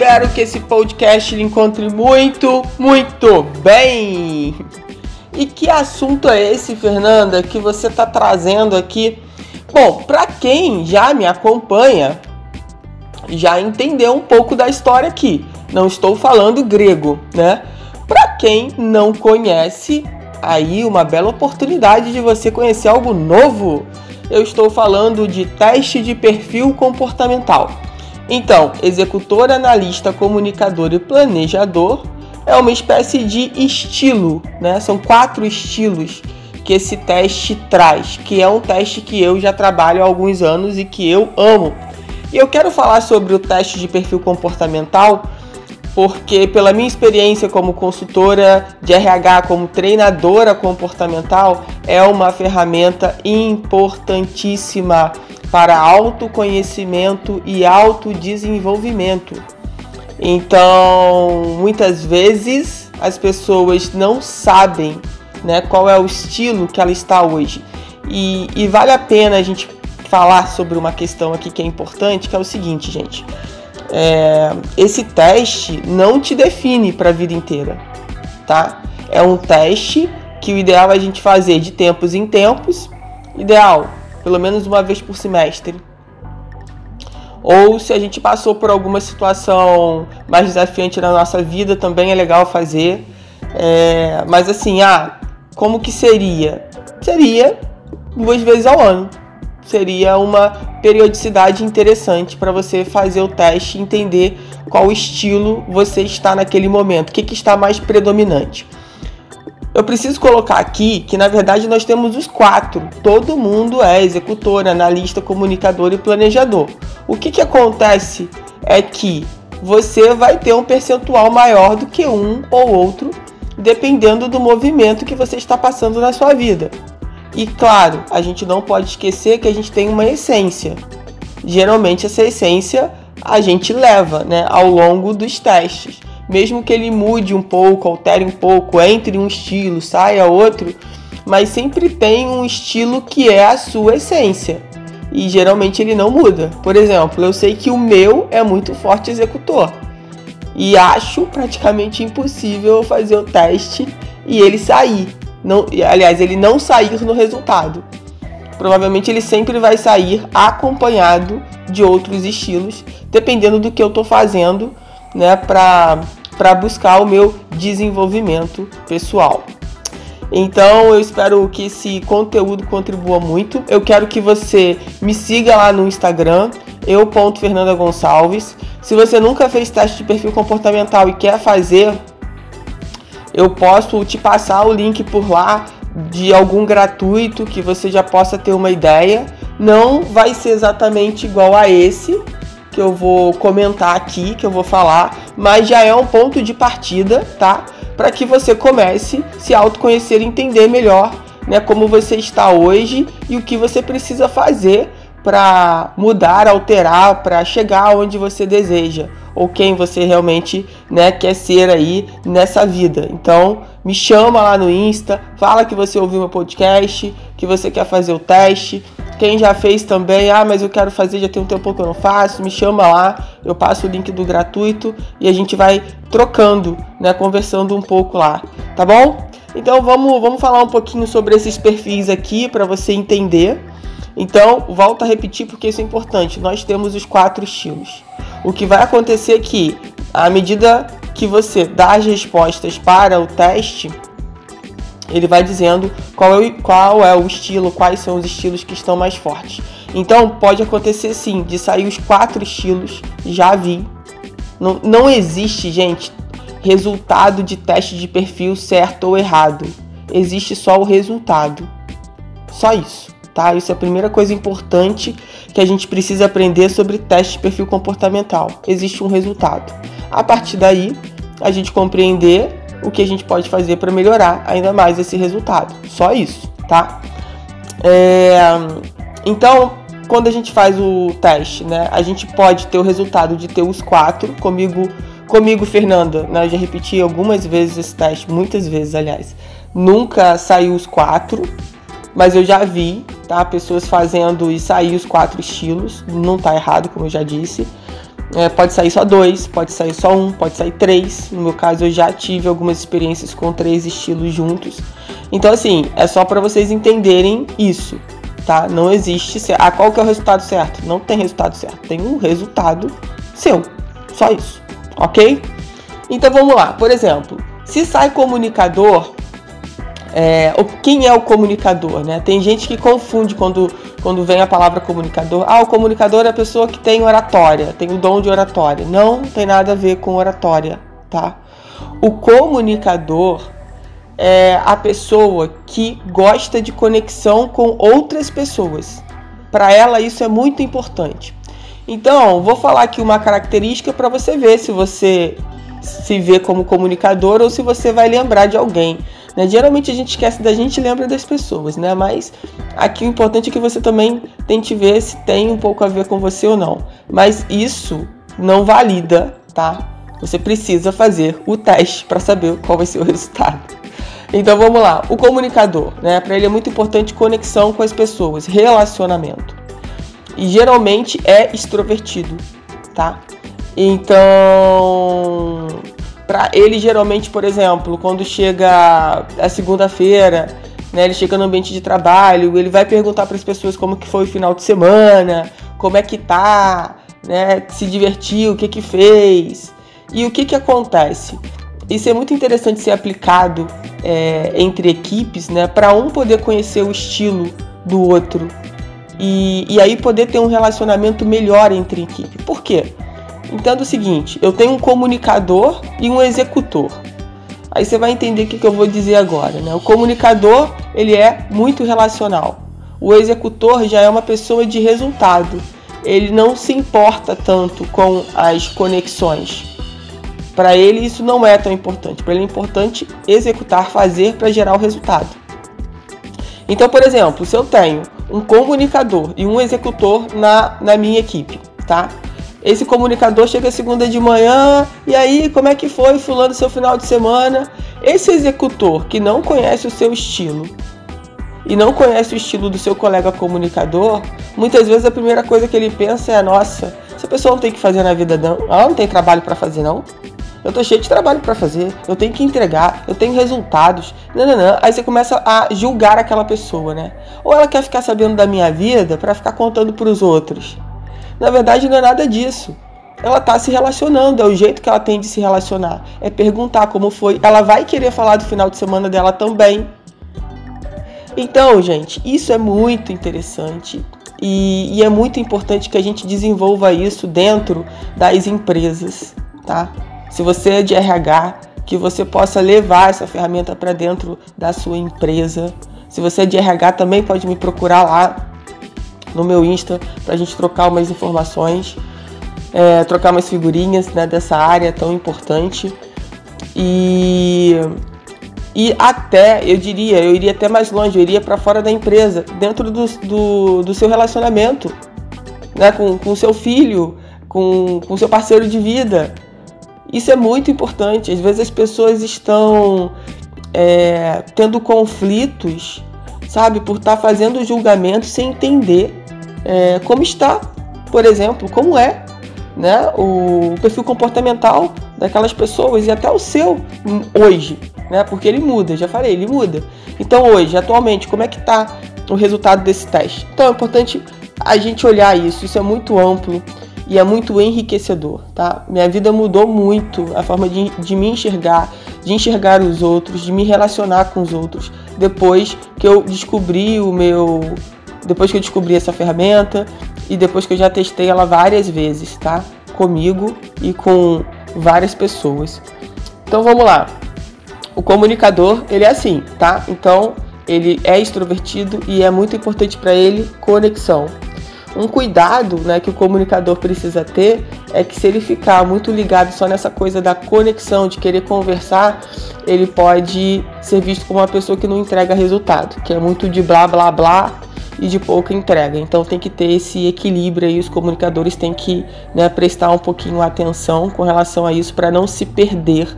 Espero que esse podcast lhe encontre muito, muito bem. E que assunto é esse, Fernanda, que você está trazendo aqui? Bom, para quem já me acompanha, já entendeu um pouco da história aqui. Não estou falando grego, né? Para quem não conhece, aí uma bela oportunidade de você conhecer algo novo. Eu estou falando de teste de perfil comportamental. Então, executor, analista, comunicador e planejador é uma espécie de estilo, né? São quatro estilos que esse teste traz, que é um teste que eu já trabalho há alguns anos e que eu amo. E eu quero falar sobre o teste de perfil comportamental porque pela minha experiência como consultora de RH, como treinadora comportamental, é uma ferramenta importantíssima para autoconhecimento e autodesenvolvimento. Então, muitas vezes as pessoas não sabem né, qual é o estilo que ela está hoje. E, e vale a pena a gente falar sobre uma questão aqui que é importante, que é o seguinte, gente. É, esse teste não te define para a vida inteira, tá? É um teste que o ideal é a gente fazer de tempos em tempos, ideal pelo menos uma vez por semestre. Ou se a gente passou por alguma situação mais desafiante na nossa vida, também é legal fazer. É, mas assim, ah, como que seria? Seria duas vezes ao ano. Seria uma periodicidade interessante para você fazer o teste e entender qual estilo você está naquele momento, o que, que está mais predominante. Eu preciso colocar aqui que na verdade nós temos os quatro. Todo mundo é executor, analista, comunicador e planejador. O que, que acontece é que você vai ter um percentual maior do que um ou outro, dependendo do movimento que você está passando na sua vida. E claro, a gente não pode esquecer que a gente tem uma essência. Geralmente essa essência a gente leva né, ao longo dos testes mesmo que ele mude um pouco, altere um pouco, entre um estilo, saia outro, mas sempre tem um estilo que é a sua essência. E geralmente ele não muda. Por exemplo, eu sei que o meu é muito forte executor. E acho praticamente impossível fazer o teste e ele sair. Não, aliás, ele não sair no resultado. Provavelmente ele sempre vai sair acompanhado de outros estilos, dependendo do que eu estou fazendo, né, para para buscar o meu desenvolvimento pessoal. Então eu espero que esse conteúdo contribua muito. Eu quero que você me siga lá no Instagram, eu.fernanda Gonçalves. Se você nunca fez teste de perfil comportamental e quer fazer, eu posso te passar o link por lá de algum gratuito que você já possa ter uma ideia. Não vai ser exatamente igual a esse, que eu vou comentar aqui, que eu vou falar, mas já é um ponto de partida, tá? Para que você comece a se autoconhecer e entender melhor, né, como você está hoje e o que você precisa fazer para mudar, alterar, para chegar onde você deseja ou quem você realmente né, quer ser aí nessa vida. Então, me chama lá no Insta, fala que você ouviu meu podcast, que você quer fazer o teste, quem já fez também, ah, mas eu quero fazer, já tem um tempo que eu não faço, me chama lá, eu passo o link do gratuito e a gente vai trocando, né, conversando um pouco lá, tá bom? Então vamos, vamos falar um pouquinho sobre esses perfis aqui para você entender. Então, volta a repetir porque isso é importante. Nós temos os quatro estilos. O que vai acontecer é que, à medida que você dá as respostas para o teste, ele vai dizendo qual é, qual é o estilo, quais são os estilos que estão mais fortes. Então pode acontecer sim de sair os quatro estilos, já vi. Não, não existe, gente, resultado de teste de perfil certo ou errado. Existe só o resultado. Só isso, tá? Isso é a primeira coisa importante que a gente precisa aprender sobre teste de perfil comportamental. Existe um resultado. A partir daí, a gente compreender o que a gente pode fazer para melhorar ainda mais esse resultado. Só isso, tá? É, então, quando a gente faz o teste, né, a gente pode ter o resultado de ter os quatro. Comigo, comigo Fernanda, né, eu já repeti algumas vezes esse teste, muitas vezes, aliás. Nunca saiu os quatro, mas eu já vi, tá? Pessoas fazendo e sair os quatro estilos. Não tá errado, como eu já disse. É, pode sair só dois, pode sair só um, pode sair três. No meu caso, eu já tive algumas experiências com três estilos juntos. Então, assim, é só para vocês entenderem isso, tá? Não existe. Ah, qual que é o resultado certo? Não tem resultado certo. Tem um resultado seu. Só isso, ok? Então vamos lá. Por exemplo, se sai comunicador, é, quem é o comunicador, né? Tem gente que confunde quando, quando vem a palavra comunicador. Ah, o comunicador é a pessoa que tem oratória, tem o dom de oratória. Não tem nada a ver com oratória, tá? O comunicador é a pessoa que gosta de conexão com outras pessoas. Para ela isso é muito importante. Então, vou falar aqui uma característica para você ver se você se vê como comunicador ou se você vai lembrar de alguém. Né? Geralmente a gente esquece da gente e lembra das pessoas, né? Mas aqui o importante é que você também tente ver se tem um pouco a ver com você ou não. Mas isso não valida, tá? Você precisa fazer o teste para saber qual vai ser o resultado. Então vamos lá. O comunicador, né? Para ele é muito importante conexão com as pessoas, relacionamento. E geralmente é extrovertido, tá? Então, para ele geralmente, por exemplo, quando chega a segunda-feira, né, ele chega no ambiente de trabalho, ele vai perguntar para as pessoas como que foi o final de semana, como é que tá, né, se divertiu, o que que fez. E o que que acontece? Isso é muito interessante ser aplicado é, entre equipes, né, para um poder conhecer o estilo do outro e, e aí poder ter um relacionamento melhor entre equipe. Por quê? Entenda o seguinte: eu tenho um comunicador e um executor. Aí você vai entender o que, que eu vou dizer agora. Né? O comunicador ele é muito relacional. O executor já é uma pessoa de resultado. Ele não se importa tanto com as conexões. Para ele isso não é tão importante. Para ele é importante executar, fazer para gerar o resultado. Então, por exemplo, se eu tenho um comunicador e um executor na, na minha equipe, tá? Esse comunicador chega segunda de manhã, e aí, como é que foi, fulano, seu final de semana? Esse executor que não conhece o seu estilo e não conhece o estilo do seu colega comunicador, muitas vezes a primeira coisa que ele pensa é: nossa, essa pessoa não tem que fazer na vida, não. Ela não tem trabalho para fazer, não. Eu tô cheio de trabalho para fazer, eu tenho que entregar, eu tenho resultados. Não, não, não. Aí você começa a julgar aquela pessoa, né? Ou ela quer ficar sabendo da minha vida para ficar contando para os outros. Na verdade, não é nada disso. Ela está se relacionando, é o jeito que ela tem de se relacionar. É perguntar como foi. Ela vai querer falar do final de semana dela também. Então, gente, isso é muito interessante e, e, é muito importante que a gente desenvolva isso dentro das empresas, tá? Se você é de RH, que você possa levar essa ferramenta para dentro da sua empresa. Se você é de RH, também pode me procurar lá no meu Insta para a gente trocar umas informações, é, trocar umas figurinhas né, dessa área tão importante. E, e até, eu diria, eu iria até mais longe, eu iria para fora da empresa, dentro do, do, do seu relacionamento, né, com o seu filho, com o seu parceiro de vida. Isso é muito importante. Às vezes as pessoas estão é, tendo conflitos, sabe, por estar tá fazendo julgamento sem entender é, como está, por exemplo, como é né, o perfil comportamental daquelas pessoas e até o seu hoje, né, porque ele muda, já falei, ele muda. Então hoje, atualmente, como é que está o resultado desse teste? Então é importante a gente olhar isso, isso é muito amplo e é muito enriquecedor, tá? Minha vida mudou muito, a forma de, de me enxergar, de enxergar os outros, de me relacionar com os outros, depois que eu descobri o meu depois que eu descobri essa ferramenta e depois que eu já testei ela várias vezes, tá? Comigo e com várias pessoas. Então vamos lá. O comunicador, ele é assim, tá? Então, ele é extrovertido e é muito importante para ele conexão. Um cuidado, né, que o comunicador precisa ter é que se ele ficar muito ligado só nessa coisa da conexão, de querer conversar, ele pode ser visto como uma pessoa que não entrega resultado, que é muito de blá blá blá e de pouca entrega. Então tem que ter esse equilíbrio aí, os comunicadores têm que né, prestar um pouquinho atenção com relação a isso para não se perder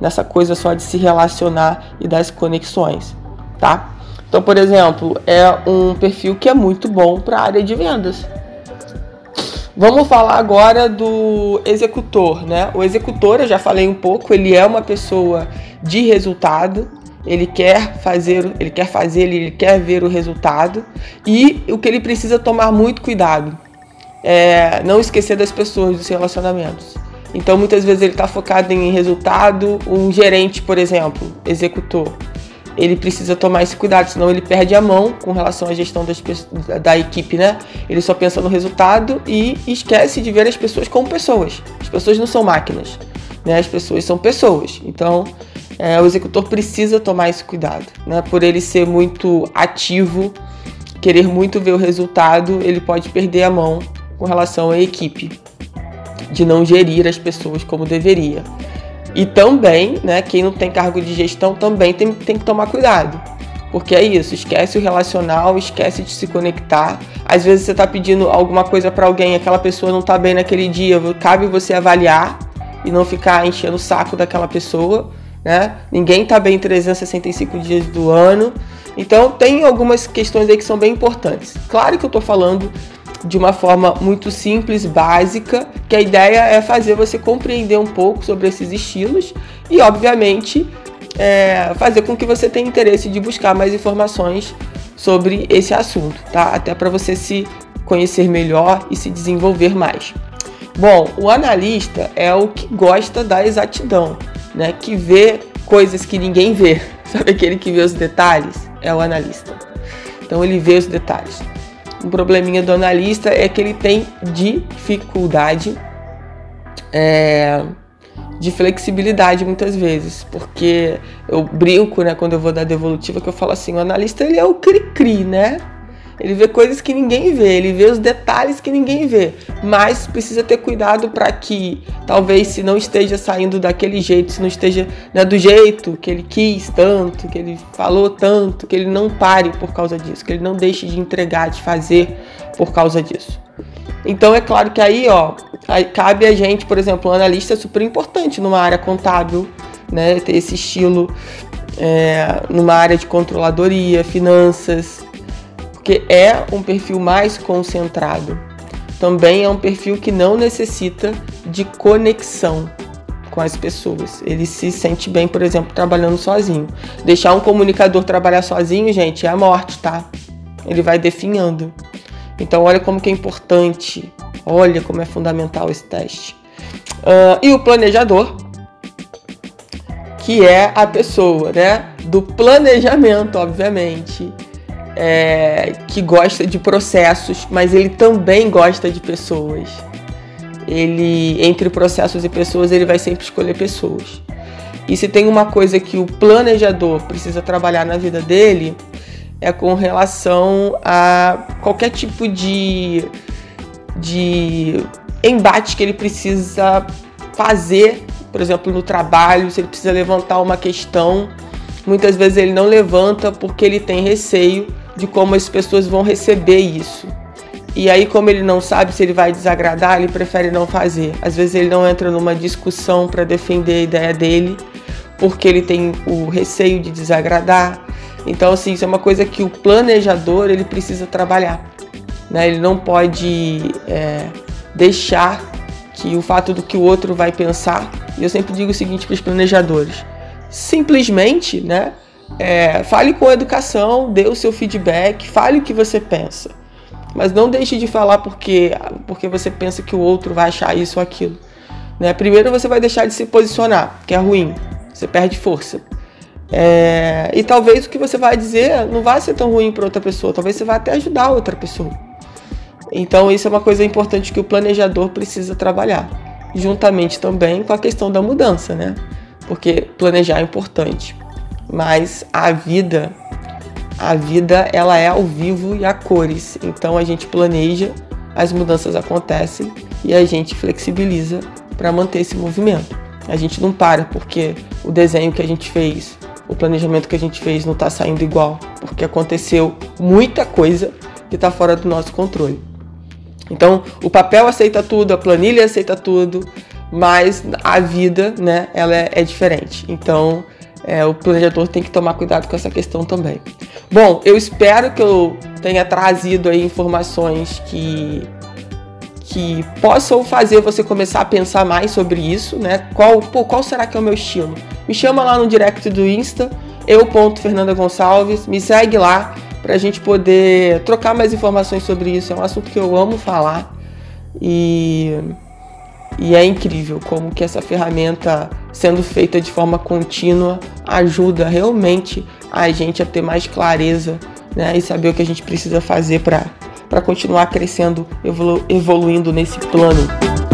nessa coisa só de se relacionar e das conexões, tá? Então, por exemplo, é um perfil que é muito bom para a área de vendas. Vamos falar agora do executor, né? O executor, eu já falei um pouco, ele é uma pessoa de resultado, ele quer fazer, ele quer fazer, ele quer ver o resultado e o que ele precisa tomar muito cuidado é não esquecer das pessoas, dos relacionamentos. Então muitas vezes ele está focado em resultado, um gerente, por exemplo, executor ele precisa tomar esse cuidado, senão ele perde a mão com relação à gestão das, da equipe, né? Ele só pensa no resultado e esquece de ver as pessoas como pessoas. As pessoas não são máquinas, né? As pessoas são pessoas. Então, é, o executor precisa tomar esse cuidado, né? Por ele ser muito ativo, querer muito ver o resultado, ele pode perder a mão com relação à equipe, de não gerir as pessoas como deveria. E também, né, quem não tem cargo de gestão também tem, tem que tomar cuidado. Porque é isso, esquece o relacional, esquece de se conectar. Às vezes você está pedindo alguma coisa para alguém, aquela pessoa não está bem naquele dia, cabe você avaliar e não ficar enchendo o saco daquela pessoa, né? Ninguém está bem 365 dias do ano. Então tem algumas questões aí que são bem importantes. Claro que eu estou falando de uma forma muito simples, básica, que a ideia é fazer você compreender um pouco sobre esses estilos e, obviamente, é, fazer com que você tenha interesse de buscar mais informações sobre esse assunto, tá? Até para você se conhecer melhor e se desenvolver mais. Bom, o analista é o que gosta da exatidão, né? Que vê coisas que ninguém vê. Sabe aquele que vê os detalhes? É o analista. Então ele vê os detalhes. Um probleminha do analista é que ele tem dificuldade é, de flexibilidade muitas vezes, porque eu brinco, né, quando eu vou dar devolutiva, que eu falo assim, o analista ele é o cri-cri, né? Ele vê coisas que ninguém vê, ele vê os detalhes que ninguém vê, mas precisa ter cuidado para que talvez se não esteja saindo daquele jeito, se não esteja né, do jeito que ele quis tanto, que ele falou tanto, que ele não pare por causa disso, que ele não deixe de entregar, de fazer por causa disso. Então é claro que aí, ó, aí cabe a gente, por exemplo, um analista é super importante numa área contábil, né, ter esse estilo é, numa área de controladoria, finanças, porque é um perfil mais concentrado. Também é um perfil que não necessita de conexão com as pessoas. Ele se sente bem, por exemplo, trabalhando sozinho. Deixar um comunicador trabalhar sozinho, gente, é a morte, tá? Ele vai definhando. Então, olha como que é importante, olha como é fundamental esse teste. Uh, e o planejador, que é a pessoa, né? Do planejamento, obviamente é, que gosta de processos, mas ele também gosta de pessoas. Ele, entre processos e pessoas, ele vai sempre escolher pessoas. E se tem uma coisa que o planejador precisa trabalhar na vida dele, é com relação a qualquer tipo de, de embate que ele precisa fazer, por exemplo, no trabalho, se ele precisa levantar uma questão. Muitas vezes ele não levanta porque ele tem receio de como as pessoas vão receber isso. E aí, como ele não sabe se ele vai desagradar, ele prefere não fazer. Às vezes ele não entra numa discussão para defender a ideia dele, porque ele tem o receio de desagradar. Então, assim, isso é uma coisa que o planejador ele precisa trabalhar. Né? Ele não pode é, deixar que o fato do que o outro vai pensar. E eu sempre digo o seguinte para os planejadores: simplesmente, né? É, fale com educação, dê o seu feedback, fale o que você pensa. Mas não deixe de falar porque, porque você pensa que o outro vai achar isso ou aquilo. Né? Primeiro você vai deixar de se posicionar, que é ruim. Você perde força. É, e talvez o que você vai dizer não vai ser tão ruim para outra pessoa. Talvez você vá até ajudar outra pessoa. Então isso é uma coisa importante que o planejador precisa trabalhar. Juntamente também com a questão da mudança, né? Porque planejar é importante mas a vida, a vida ela é ao vivo e a cores. Então a gente planeja, as mudanças acontecem e a gente flexibiliza para manter esse movimento. A gente não para porque o desenho que a gente fez, o planejamento que a gente fez não está saindo igual, porque aconteceu muita coisa que está fora do nosso controle. Então, o papel aceita tudo, a planilha aceita tudo, mas a vida, né, ela é, é diferente. Então, é, o planejador tem que tomar cuidado com essa questão também. Bom, eu espero que eu tenha trazido aí informações que que possam fazer você começar a pensar mais sobre isso, né? Qual, pô, qual será que é o meu estilo? Me chama lá no direct do Insta, eu.fernanda Gonçalves, me segue lá para a gente poder trocar mais informações sobre isso. É um assunto que eu amo falar e, e é incrível como que essa ferramenta sendo feita de forma contínua ajuda realmente a gente a ter mais clareza né, e saber o que a gente precisa fazer para continuar crescendo, evolu evoluindo nesse plano.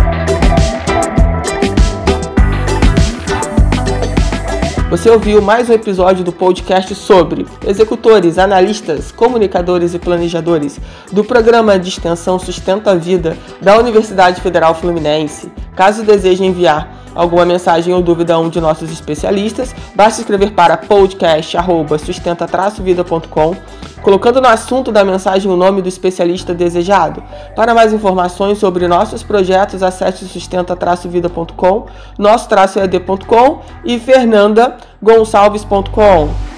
Você ouviu mais um episódio do podcast sobre executores, analistas, comunicadores e planejadores do programa de extensão Sustenta a Vida da Universidade Federal Fluminense. Caso deseje enviar alguma mensagem ou dúvida a um de nossos especialistas, basta escrever para podcast@sustenta-vida.com colocando no assunto da mensagem o nome do especialista desejado. Para mais informações sobre nossos projetos, acesse sustenta-vida.com, nosso-ed.com e fernandagonçalves.com.